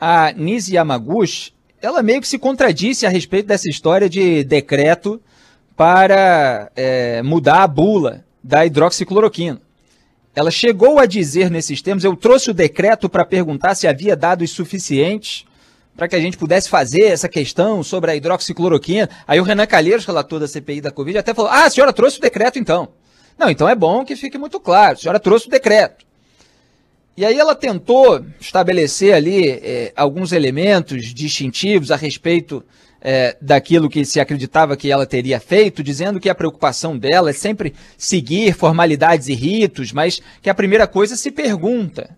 A Nise Yamaguchi, ela meio que se contradisse a respeito dessa história de decreto para é, mudar a bula da hidroxicloroquina. Ela chegou a dizer nesses termos: eu trouxe o decreto para perguntar se havia dados suficientes para que a gente pudesse fazer essa questão sobre a hidroxicloroquina. Aí o Renan Calheiros, relator da CPI da Covid, até falou: ah, a senhora trouxe o decreto então. Não, então é bom que fique muito claro: a senhora trouxe o decreto. E aí ela tentou estabelecer ali é, alguns elementos distintivos a respeito é, daquilo que se acreditava que ela teria feito, dizendo que a preocupação dela é sempre seguir formalidades e ritos, mas que a primeira coisa se pergunta.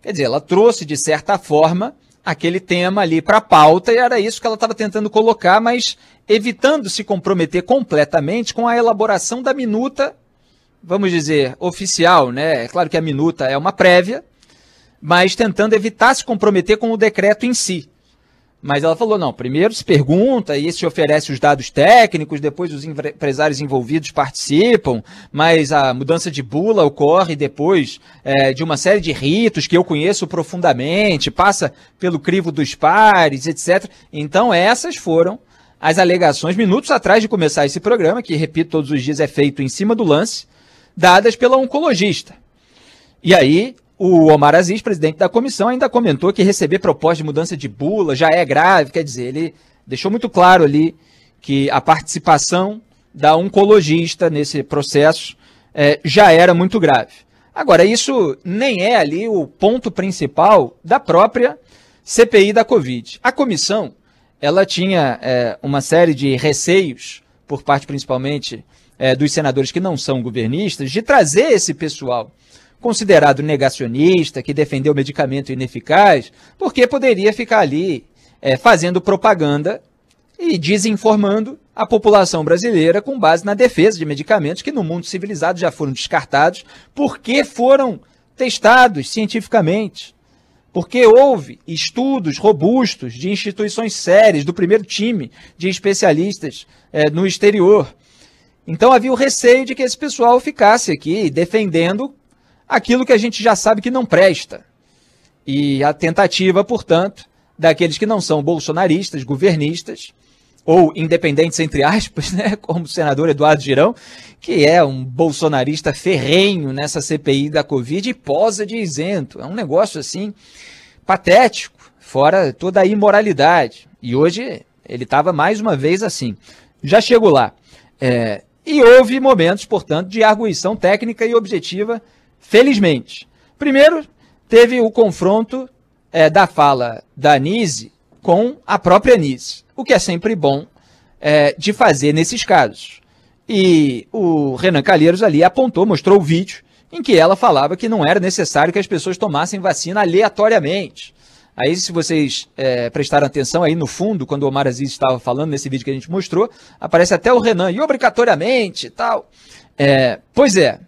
Quer dizer, ela trouxe, de certa forma, aquele tema ali para a pauta e era isso que ela estava tentando colocar, mas evitando se comprometer completamente com a elaboração da minuta, vamos dizer, oficial, né? É claro que a minuta é uma prévia, mas tentando evitar se comprometer com o decreto em si. Mas ela falou: não, primeiro se pergunta e se oferece os dados técnicos, depois os empresários envolvidos participam, mas a mudança de bula ocorre depois é, de uma série de ritos que eu conheço profundamente, passa pelo crivo dos pares, etc. Então, essas foram as alegações, minutos atrás de começar esse programa, que, repito, todos os dias é feito em cima do lance, dadas pela oncologista. E aí, o Omar Aziz, presidente da comissão, ainda comentou que receber proposta de mudança de bula já é grave, quer dizer, ele deixou muito claro ali que a participação da oncologista nesse processo é, já era muito grave. Agora, isso nem é ali o ponto principal da própria CPI da Covid. A comissão, ela tinha é, uma série de receios, por parte principalmente é, dos senadores que não são governistas, de trazer esse pessoal considerado negacionista, que defendeu medicamento ineficaz, porque poderia ficar ali é, fazendo propaganda e desinformando a população brasileira com base na defesa de medicamentos que no mundo civilizado já foram descartados porque foram testados cientificamente. Porque houve estudos robustos de instituições sérias, do primeiro time de especialistas é, no exterior. Então havia o receio de que esse pessoal ficasse aqui defendendo aquilo que a gente já sabe que não presta. E a tentativa, portanto, daqueles que não são bolsonaristas, governistas, ou independentes, entre aspas, né, como o senador Eduardo Girão, que é um bolsonarista ferrenho nessa CPI da Covid e posa de isento. É um negócio assim patético, fora toda a imoralidade. E hoje ele estava mais uma vez assim. Já chego lá. É, e houve momentos, portanto, de arguição técnica e objetiva felizmente. Primeiro, teve o confronto é, da fala da Anise com a própria Anise, o que é sempre bom é, de fazer nesses casos. E o Renan Calheiros ali apontou, mostrou o vídeo em que ela falava que não era necessário que as pessoas tomassem vacina aleatoriamente. Aí, se vocês é, prestaram atenção aí no fundo, quando o Omar Aziz estava falando nesse vídeo que a gente mostrou, aparece até o Renan, e obrigatoriamente tal. É, pois é,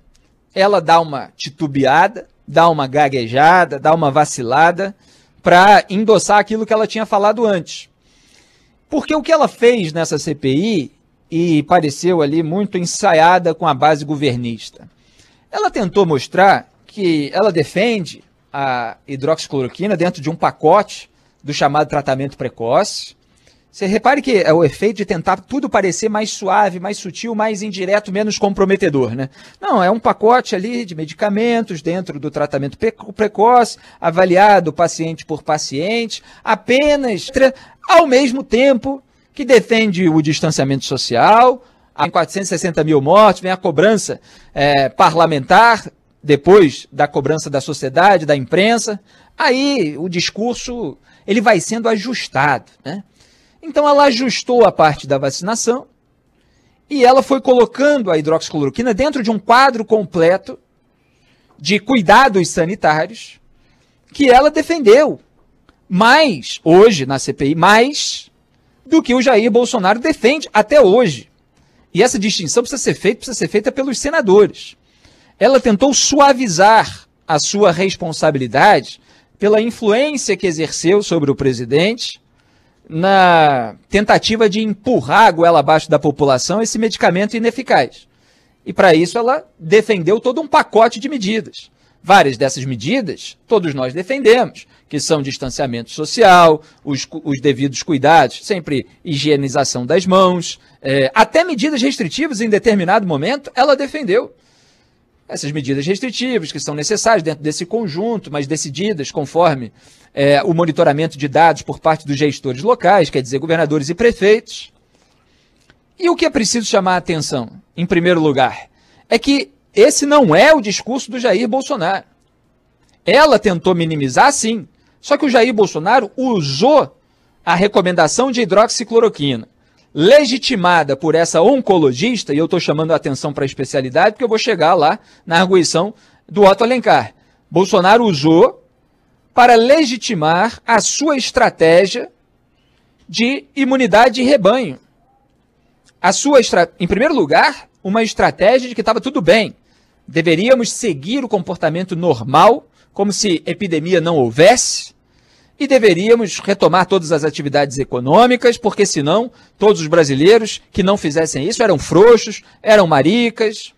ela dá uma titubeada, dá uma gaguejada, dá uma vacilada, para endossar aquilo que ela tinha falado antes. Porque o que ela fez nessa CPI, e pareceu ali muito ensaiada com a base governista, ela tentou mostrar que ela defende a hidroxicloroquina dentro de um pacote do chamado tratamento precoce. Você repare que é o efeito de tentar tudo parecer mais suave, mais sutil, mais indireto, menos comprometedor, né? Não, é um pacote ali de medicamentos dentro do tratamento precoce, avaliado paciente por paciente, apenas ao mesmo tempo que defende o distanciamento social, há 460 mil mortes, vem a cobrança é, parlamentar, depois da cobrança da sociedade, da imprensa, aí o discurso ele vai sendo ajustado, né? Então ela ajustou a parte da vacinação e ela foi colocando a hidroxicloroquina dentro de um quadro completo de cuidados sanitários que ela defendeu. Mais, hoje na CPI, mais do que o Jair Bolsonaro defende até hoje. E essa distinção precisa ser feita, precisa ser feita pelos senadores. Ela tentou suavizar a sua responsabilidade pela influência que exerceu sobre o presidente na tentativa de empurrar a goela abaixo da população esse medicamento ineficaz. E para isso ela defendeu todo um pacote de medidas. Várias dessas medidas todos nós defendemos, que são distanciamento social, os, os devidos cuidados, sempre higienização das mãos, é, até medidas restritivas em determinado momento, ela defendeu essas medidas restritivas que são necessárias dentro desse conjunto, mas decididas conforme é, o monitoramento de dados por parte dos gestores locais, quer dizer, governadores e prefeitos. E o que é preciso chamar a atenção, em primeiro lugar, é que esse não é o discurso do Jair Bolsonaro. Ela tentou minimizar, sim, só que o Jair Bolsonaro usou a recomendação de hidroxicloroquina legitimada por essa oncologista, e eu estou chamando a atenção para a especialidade, porque eu vou chegar lá na arguição do Otto Alencar. Bolsonaro usou para legitimar a sua estratégia de imunidade de rebanho. A sua, em primeiro lugar, uma estratégia de que estava tudo bem. Deveríamos seguir o comportamento normal, como se epidemia não houvesse, e deveríamos retomar todas as atividades econômicas, porque senão todos os brasileiros que não fizessem isso eram frouxos, eram maricas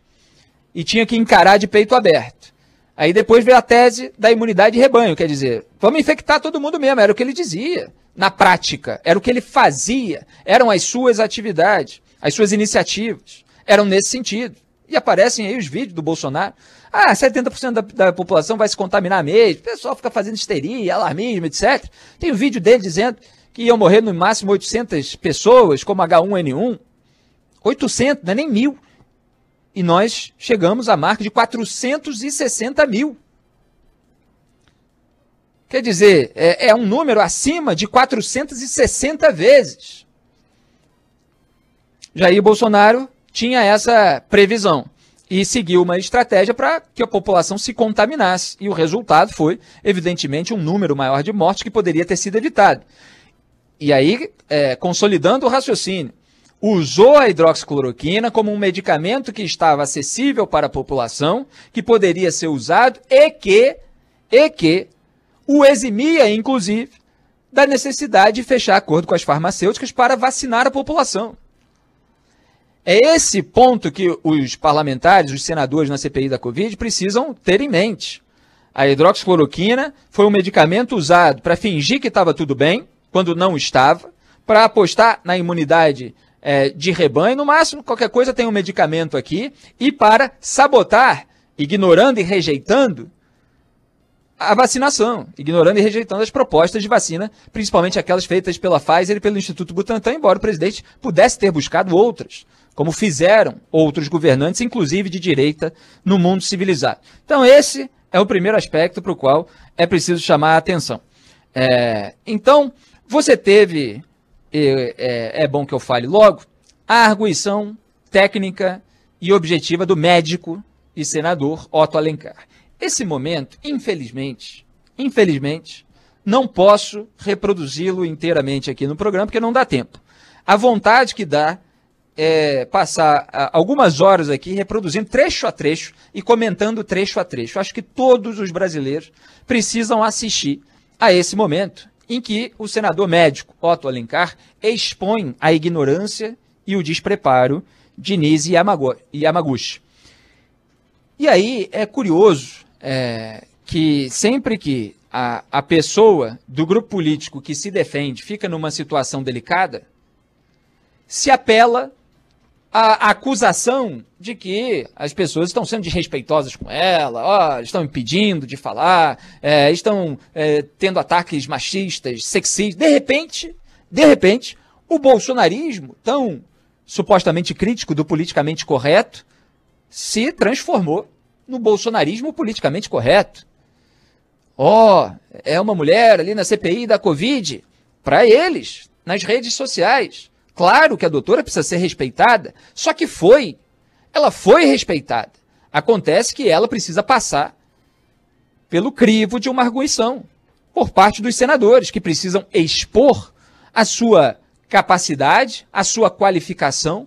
e tinha que encarar de peito aberto. Aí depois veio a tese da imunidade de rebanho, quer dizer, vamos infectar todo mundo mesmo, era o que ele dizia. Na prática, era o que ele fazia, eram as suas atividades, as suas iniciativas, eram nesse sentido. E aparecem aí os vídeos do Bolsonaro ah, 70% da, da população vai se contaminar mesmo. O pessoal fica fazendo histeria, alarmismo, etc. Tem um vídeo dele dizendo que iam morrer no máximo 800 pessoas, como H1N1. 800, não é nem mil. E nós chegamos à marca de 460 mil. Quer dizer, é, é um número acima de 460 vezes. Jair Bolsonaro tinha essa previsão e seguiu uma estratégia para que a população se contaminasse. E o resultado foi, evidentemente, um número maior de mortes que poderia ter sido evitado. E aí, é, consolidando o raciocínio, usou a hidroxicloroquina como um medicamento que estava acessível para a população, que poderia ser usado e que, e que o eximia, inclusive, da necessidade de fechar acordo com as farmacêuticas para vacinar a população. É esse ponto que os parlamentares, os senadores na CPI da Covid precisam ter em mente. A hidroxicloroquina foi um medicamento usado para fingir que estava tudo bem, quando não estava, para apostar na imunidade é, de rebanho, no máximo, qualquer coisa tem um medicamento aqui, e para sabotar, ignorando e rejeitando a vacinação, ignorando e rejeitando as propostas de vacina, principalmente aquelas feitas pela Pfizer e pelo Instituto Butantan, embora o presidente pudesse ter buscado outras como fizeram outros governantes, inclusive de direita, no mundo civilizado. Então, esse é o primeiro aspecto para o qual é preciso chamar a atenção. É, então, você teve, é, é bom que eu fale logo, a arguição técnica e objetiva do médico e senador Otto Alencar. Esse momento, infelizmente, infelizmente, não posso reproduzi-lo inteiramente aqui no programa, porque não dá tempo. A vontade que dá é, passar algumas horas aqui reproduzindo trecho a trecho e comentando trecho a trecho. Acho que todos os brasileiros precisam assistir a esse momento em que o senador médico Otto Alencar expõe a ignorância e o despreparo de Nise Yamaguchi. E aí é curioso é, que sempre que a, a pessoa do grupo político que se defende fica numa situação delicada, se apela à acusação de que as pessoas estão sendo desrespeitosas com ela, ó, estão impedindo de falar, é, estão é, tendo ataques machistas, sexistas. De repente, de repente, o bolsonarismo, tão supostamente crítico do politicamente correto, se transformou no bolsonarismo politicamente correto. Ó, oh, é uma mulher ali na CPI da Covid. Para eles, nas redes sociais. Claro que a doutora precisa ser respeitada, só que foi. Ela foi respeitada. Acontece que ela precisa passar pelo crivo de uma arguição por parte dos senadores, que precisam expor a sua capacidade, a sua qualificação,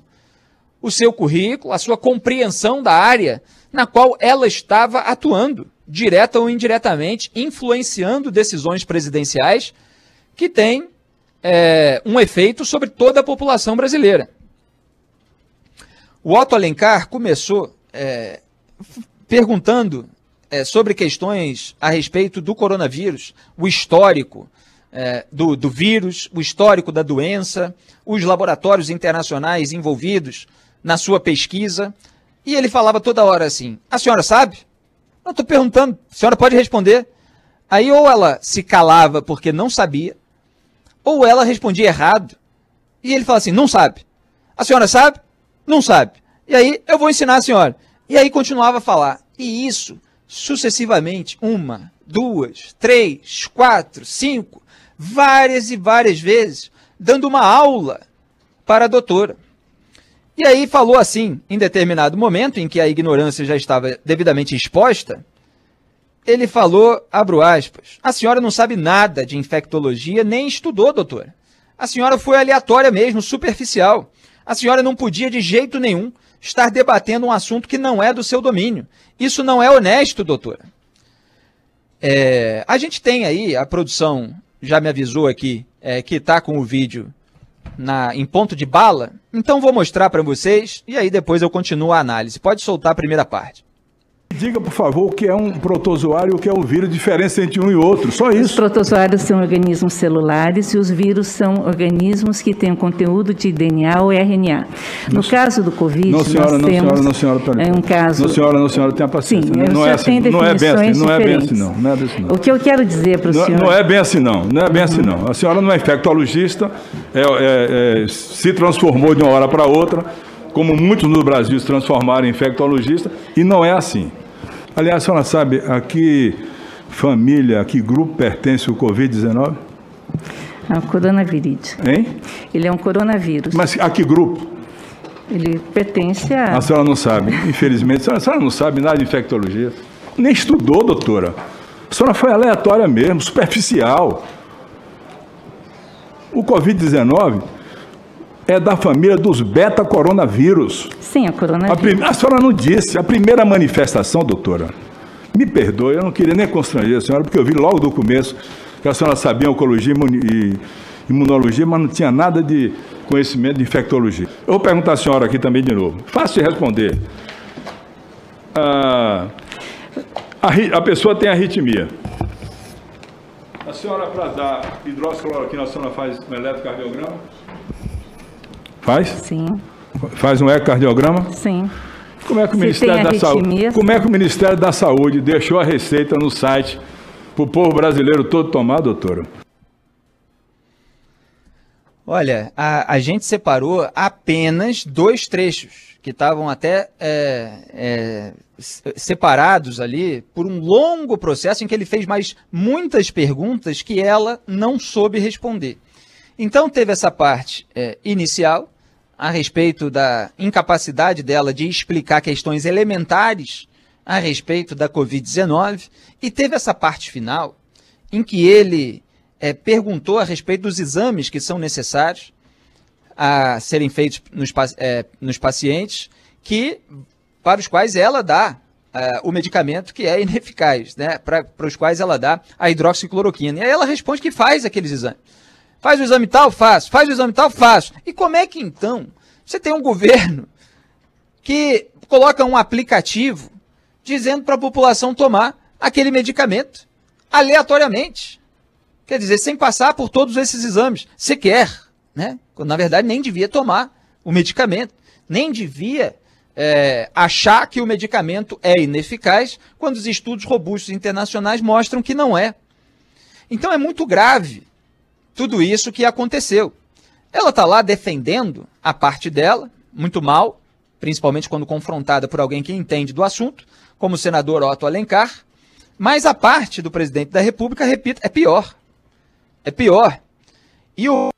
o seu currículo, a sua compreensão da área na qual ela estava atuando, direta ou indiretamente, influenciando decisões presidenciais que têm é, um efeito sobre toda a população brasileira. O Otto Alencar começou é, perguntando é, sobre questões a respeito do coronavírus, o histórico é, do, do vírus, o histórico da doença, os laboratórios internacionais envolvidos na sua pesquisa, e ele falava toda hora assim: A senhora sabe? Eu estou perguntando, a senhora pode responder. Aí ou ela se calava porque não sabia, ou ela respondia errado. E ele fala assim: Não sabe. A senhora sabe? Não sabe. E aí eu vou ensinar a senhora. E aí continuava a falar. E isso sucessivamente, uma, duas, três, quatro, cinco, várias e várias vezes, dando uma aula para a doutora. E aí falou assim, em determinado momento em que a ignorância já estava devidamente exposta, ele falou, abro aspas, a senhora não sabe nada de infectologia, nem estudou, doutora. A senhora foi aleatória mesmo, superficial. A senhora não podia de jeito nenhum estar debatendo um assunto que não é do seu domínio. Isso não é honesto, doutora. É, a gente tem aí, a produção já me avisou aqui, é, que está com o vídeo na, em ponto de bala, então vou mostrar para vocês e aí depois eu continuo a análise. Pode soltar a primeira parte. Diga, por favor, o que é um protozoário e o que é um vírus, diferença entre um e outro, só isso. Os protozoários são organismos celulares e os vírus são organismos que têm conteúdo de DNA ou RNA. No caso do Covid, não, senhora, nós não, temos senhora, não, senhora, peraí. É um caso... Não, senhora, não, senhora, tenha paciência. Sim, não, é assim, não é assim, não é bem assim, não é bem assim, não. não, é bem assim, não. O que eu quero dizer para o não, senhor... Não é bem assim, não. Não é bem assim, não. A senhora não é infectologista, é, é, é, se transformou de uma hora para outra, como muitos no Brasil se transformaram em infectologista, e não é assim. Aliás, a senhora sabe a que família, a que grupo pertence o Covid-19? Ao coronavírus. Hein? Ele é um coronavírus. Mas a que grupo? Ele pertence a. A senhora não sabe, infelizmente. A senhora, a senhora não sabe nada de infectologia. Nem estudou, doutora. A senhora foi aleatória mesmo, superficial. O Covid-19 é da família dos beta-coronavírus. Sim, é coronavírus. A, a, senhora não disse. A primeira manifestação, doutora, me perdoe, eu não queria nem constranger a senhora, porque eu vi logo do começo que a senhora sabia oncologia e imunologia, mas não tinha nada de conhecimento de infectologia. Eu vou perguntar à senhora aqui também de novo. Fácil de responder. Ah, a, a pessoa tem arritmia. A senhora, para dar hidroxicloroquina, a senhora faz um eletrocardiograma? Faz? Sim. Faz um ecocardiograma? Sim. Como é que o Ministério da Saúde, como é que o Ministério da Saúde deixou a receita no site para o povo brasileiro todo tomar, doutora? Olha, a, a gente separou apenas dois trechos que estavam até é, é, separados ali por um longo processo em que ele fez mais muitas perguntas que ela não soube responder. Então teve essa parte é, inicial a respeito da incapacidade dela de explicar questões elementares a respeito da Covid-19 e teve essa parte final em que ele é, perguntou a respeito dos exames que são necessários a serem feitos nos, é, nos pacientes que para os quais ela dá uh, o medicamento que é ineficaz, né? Para os quais ela dá a hidroxicloroquina. E aí ela responde que faz aqueles exames. Faz o exame tal, faço. Faz o exame tal, faço. E como é que então você tem um governo que coloca um aplicativo dizendo para a população tomar aquele medicamento aleatoriamente? Quer dizer, sem passar por todos esses exames, sequer, né? Quando, na verdade, nem devia tomar o medicamento, nem devia é, achar que o medicamento é ineficaz, quando os estudos robustos internacionais mostram que não é. Então é muito grave tudo isso que aconteceu. Ela está lá defendendo a parte dela, muito mal, principalmente quando confrontada por alguém que entende do assunto, como o senador Otto Alencar, mas a parte do presidente da República, repito, é pior. É pior. E o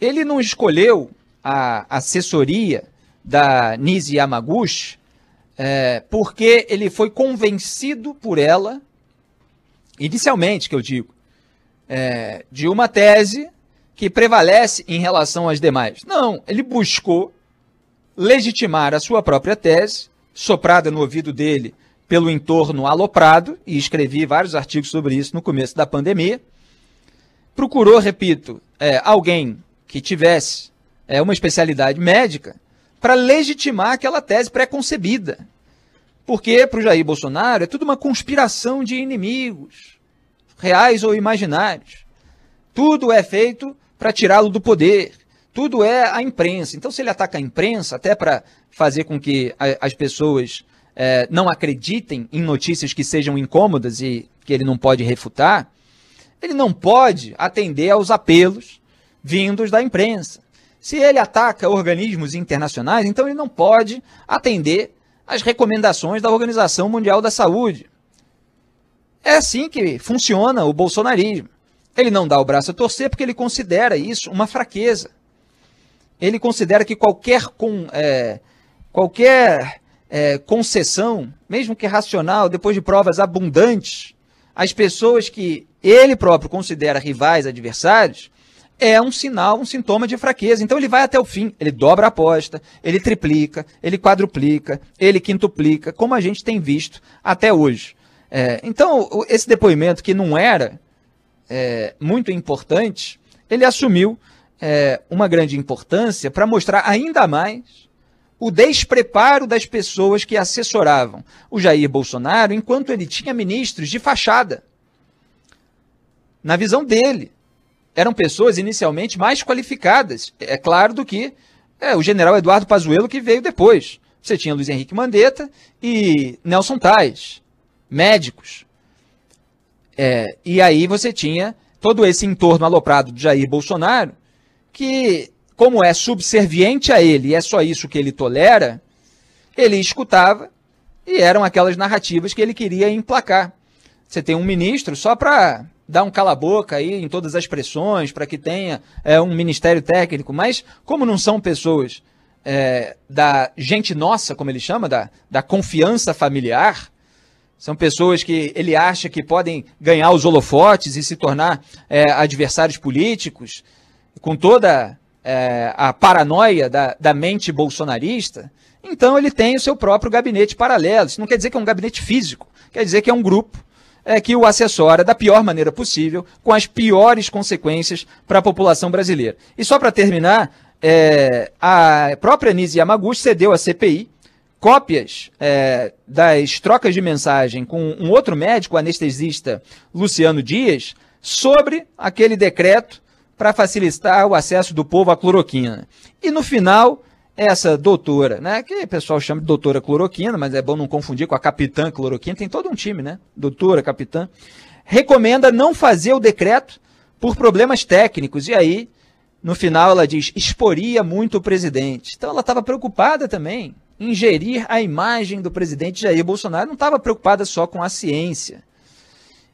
ele não escolheu a assessoria da Nisi Yamaguchi é, porque ele foi convencido por ela, inicialmente que eu digo, é, de uma tese que prevalece em relação às demais. Não, ele buscou legitimar a sua própria tese, soprada no ouvido dele pelo entorno aloprado, e escrevi vários artigos sobre isso no começo da pandemia. Procurou, repito, é, alguém que tivesse é, uma especialidade médica para legitimar aquela tese pré-concebida. Porque para o Jair Bolsonaro é tudo uma conspiração de inimigos reais ou imaginários. Tudo é feito para tirá-lo do poder. Tudo é a imprensa. Então, se ele ataca a imprensa, até para fazer com que a, as pessoas é, não acreditem em notícias que sejam incômodas e que ele não pode refutar, ele não pode atender aos apelos vindos da imprensa. Se ele ataca organismos internacionais, então ele não pode atender às recomendações da Organização Mundial da Saúde. É assim que funciona o bolsonarismo. Ele não dá o braço a torcer porque ele considera isso uma fraqueza. Ele considera que qualquer, com, é, qualquer é, concessão, mesmo que racional, depois de provas abundantes, às pessoas que ele próprio considera rivais, adversários, é um sinal, um sintoma de fraqueza. Então ele vai até o fim, ele dobra a aposta, ele triplica, ele quadruplica, ele quintuplica, como a gente tem visto até hoje. É, então, esse depoimento que não era é, muito importante, ele assumiu é, uma grande importância para mostrar ainda mais o despreparo das pessoas que assessoravam o Jair Bolsonaro enquanto ele tinha ministros de fachada. Na visão dele, eram pessoas inicialmente mais qualificadas, é claro, do que é, o general Eduardo Pazuello que veio depois. Você tinha Luiz Henrique Mandetta e Nelson Tais médicos. É, e aí você tinha todo esse entorno aloprado de Jair Bolsonaro, que, como é subserviente a ele e é só isso que ele tolera, ele escutava e eram aquelas narrativas que ele queria emplacar. Você tem um ministro só para dar um cala-boca aí em todas as pressões, para que tenha é, um ministério técnico, mas como não são pessoas é, da gente nossa, como ele chama, da, da confiança familiar, são pessoas que ele acha que podem ganhar os holofotes e se tornar é, adversários políticos, com toda é, a paranoia da, da mente bolsonarista. Então ele tem o seu próprio gabinete paralelo. Isso não quer dizer que é um gabinete físico, quer dizer que é um grupo é, que o assessora da pior maneira possível, com as piores consequências para a população brasileira. E só para terminar, é, a própria Nise Yamaguchi cedeu à CPI cópias é, das trocas de mensagem com um outro médico, o anestesista Luciano Dias, sobre aquele decreto para facilitar o acesso do povo à cloroquina. E no final, essa doutora, né, que o pessoal chama de doutora cloroquina, mas é bom não confundir com a capitã cloroquina, tem todo um time, né? Doutora, capitã, recomenda não fazer o decreto por problemas técnicos. E aí, no final, ela diz: exporia muito o presidente. Então ela estava preocupada também ingerir a imagem do presidente Jair Bolsonaro, não estava preocupada só com a ciência.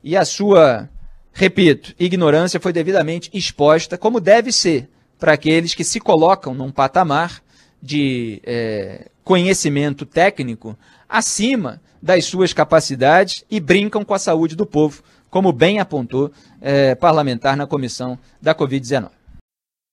E a sua, repito, ignorância foi devidamente exposta, como deve ser, para aqueles que se colocam num patamar de é, conhecimento técnico acima das suas capacidades e brincam com a saúde do povo, como bem apontou é, parlamentar na comissão da Covid-19.